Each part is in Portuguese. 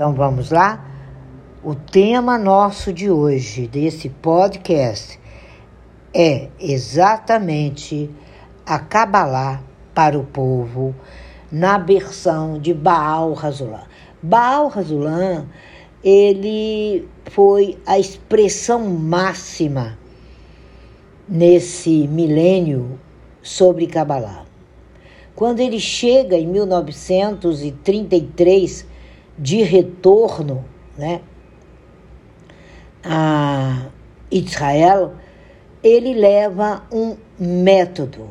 Então vamos lá? O tema nosso de hoje, desse podcast, é exatamente a Kabbalah para o povo na versão de Baal Razulam. Baal Razulam, ele foi a expressão máxima nesse milênio sobre Kabbalah. Quando ele chega em 1933 de retorno né, a Israel, ele leva um método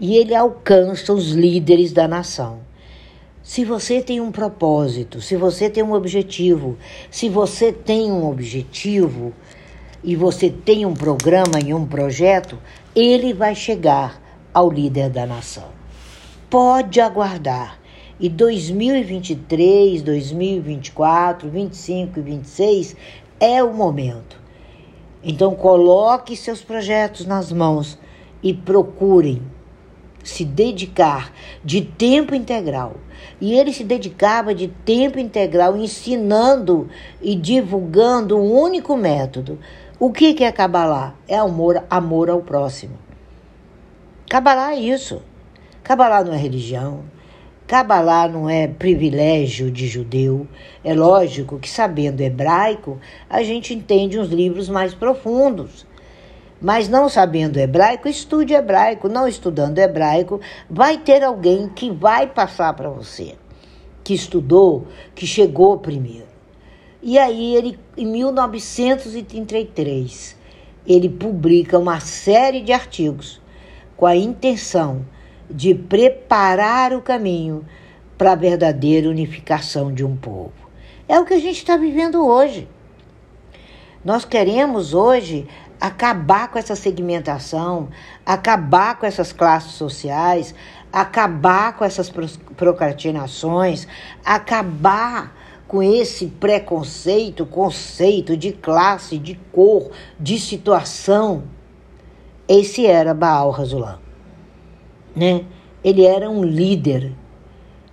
e ele alcança os líderes da nação. Se você tem um propósito, se você tem um objetivo, se você tem um objetivo e você tem um programa e um projeto, ele vai chegar ao líder da nação. Pode aguardar. E 2023, 2024, 25 e 26 é o momento. Então coloque seus projetos nas mãos e procurem se dedicar de tempo integral. E ele se dedicava de tempo integral ensinando e divulgando um único método. O que é Kabbalah? É amor, amor ao próximo. Kabbalah é isso. Kabbalah não é religião, Cabalá não é privilégio de judeu. É lógico que, sabendo hebraico, a gente entende uns livros mais profundos. Mas não sabendo hebraico, estude hebraico. Não estudando hebraico, vai ter alguém que vai passar para você, que estudou, que chegou primeiro. E aí, ele, em 1933, ele publica uma série de artigos com a intenção de preparar o caminho para a verdadeira unificação de um povo. É o que a gente está vivendo hoje. Nós queremos hoje acabar com essa segmentação, acabar com essas classes sociais, acabar com essas procrastinações, acabar com esse preconceito, conceito de classe, de cor, de situação. Esse era Baal Razulam né? Ele era um líder.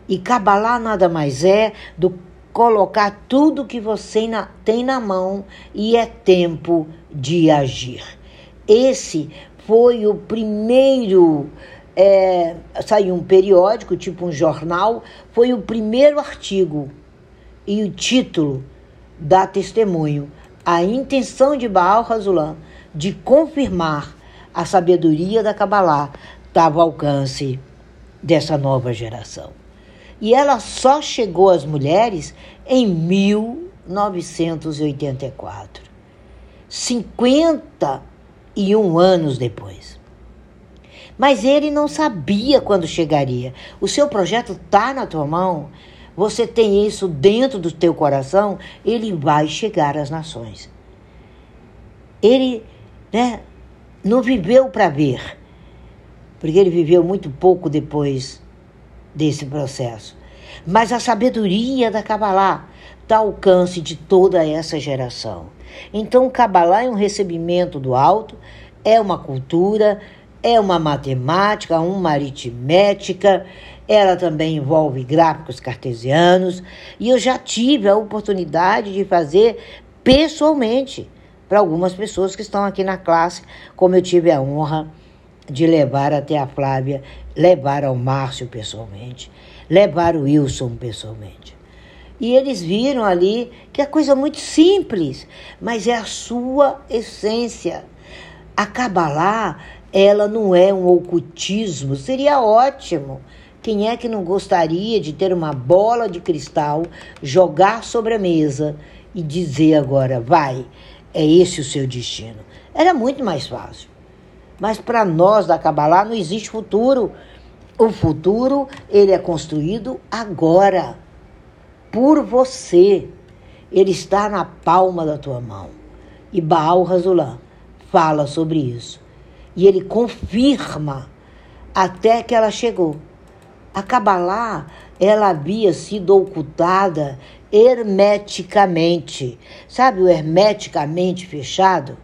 E Kabbalah nada mais é do colocar tudo que você tem na mão e é tempo de agir. Esse foi o primeiro. É, saiu um periódico, tipo um jornal, foi o primeiro artigo e o título dá testemunho a intenção de Baal Razulam de confirmar a sabedoria da Kabbalah estava ao alcance dessa nova geração. E ela só chegou às mulheres em 1984, 51 anos depois. Mas ele não sabia quando chegaria. O seu projeto está na tua mão, você tem isso dentro do teu coração, ele vai chegar às nações. Ele né, não viveu para ver, porque ele viveu muito pouco depois desse processo. Mas a sabedoria da Kabbalah está ao alcance de toda essa geração. Então, Kabbalah é um recebimento do alto, é uma cultura, é uma matemática, uma aritmética, ela também envolve gráficos cartesianos, e eu já tive a oportunidade de fazer pessoalmente para algumas pessoas que estão aqui na classe, como eu tive a honra de levar até a Flávia, levar ao Márcio pessoalmente, levar o Wilson pessoalmente. E eles viram ali que é coisa muito simples, mas é a sua essência. A Kabbalah, ela não é um ocultismo, seria ótimo. Quem é que não gostaria de ter uma bola de cristal, jogar sobre a mesa e dizer agora, vai, é esse o seu destino? Era muito mais fácil. Mas para nós da Kabbalah não existe futuro. O futuro, ele é construído agora, por você. Ele está na palma da tua mão. E Baal Razulam fala sobre isso. E ele confirma até que ela chegou. A Kabbalah, ela havia sido ocultada hermeticamente. Sabe o hermeticamente fechado?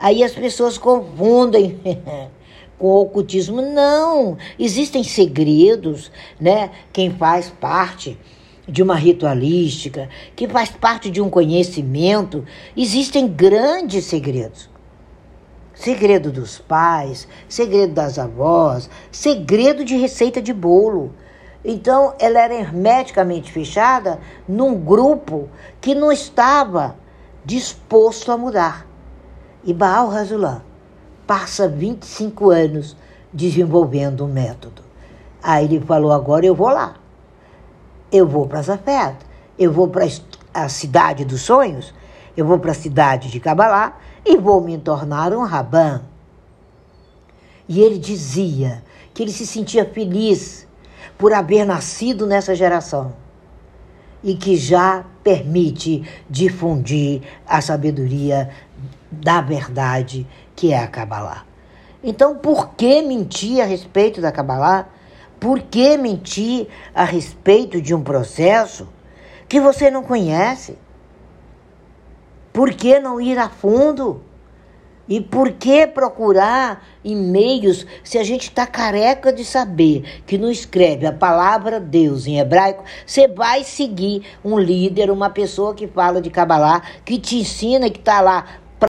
Aí as pessoas confundem com ocultismo. Não, existem segredos, né? Quem faz parte de uma ritualística, que faz parte de um conhecimento, existem grandes segredos. Segredo dos pais, segredo das avós, segredo de receita de bolo. Então, ela era hermeticamente fechada num grupo que não estava disposto a mudar. E Baal Razulan passa 25 anos desenvolvendo um método. Aí ele falou: agora eu vou lá. Eu vou para Zafet, eu vou para a cidade dos sonhos, eu vou para a cidade de Cabalá e vou me tornar um rabã. E ele dizia que ele se sentia feliz por haver nascido nessa geração e que já permite difundir a sabedoria da verdade que é a Kabbalah. Então, por que mentir a respeito da Kabbalah? Por que mentir a respeito de um processo que você não conhece? Por que não ir a fundo? E por que procurar e-mails se a gente está careca de saber que não escreve a palavra Deus em hebraico? Você vai seguir um líder, uma pessoa que fala de Kabbalah, que te ensina, que está lá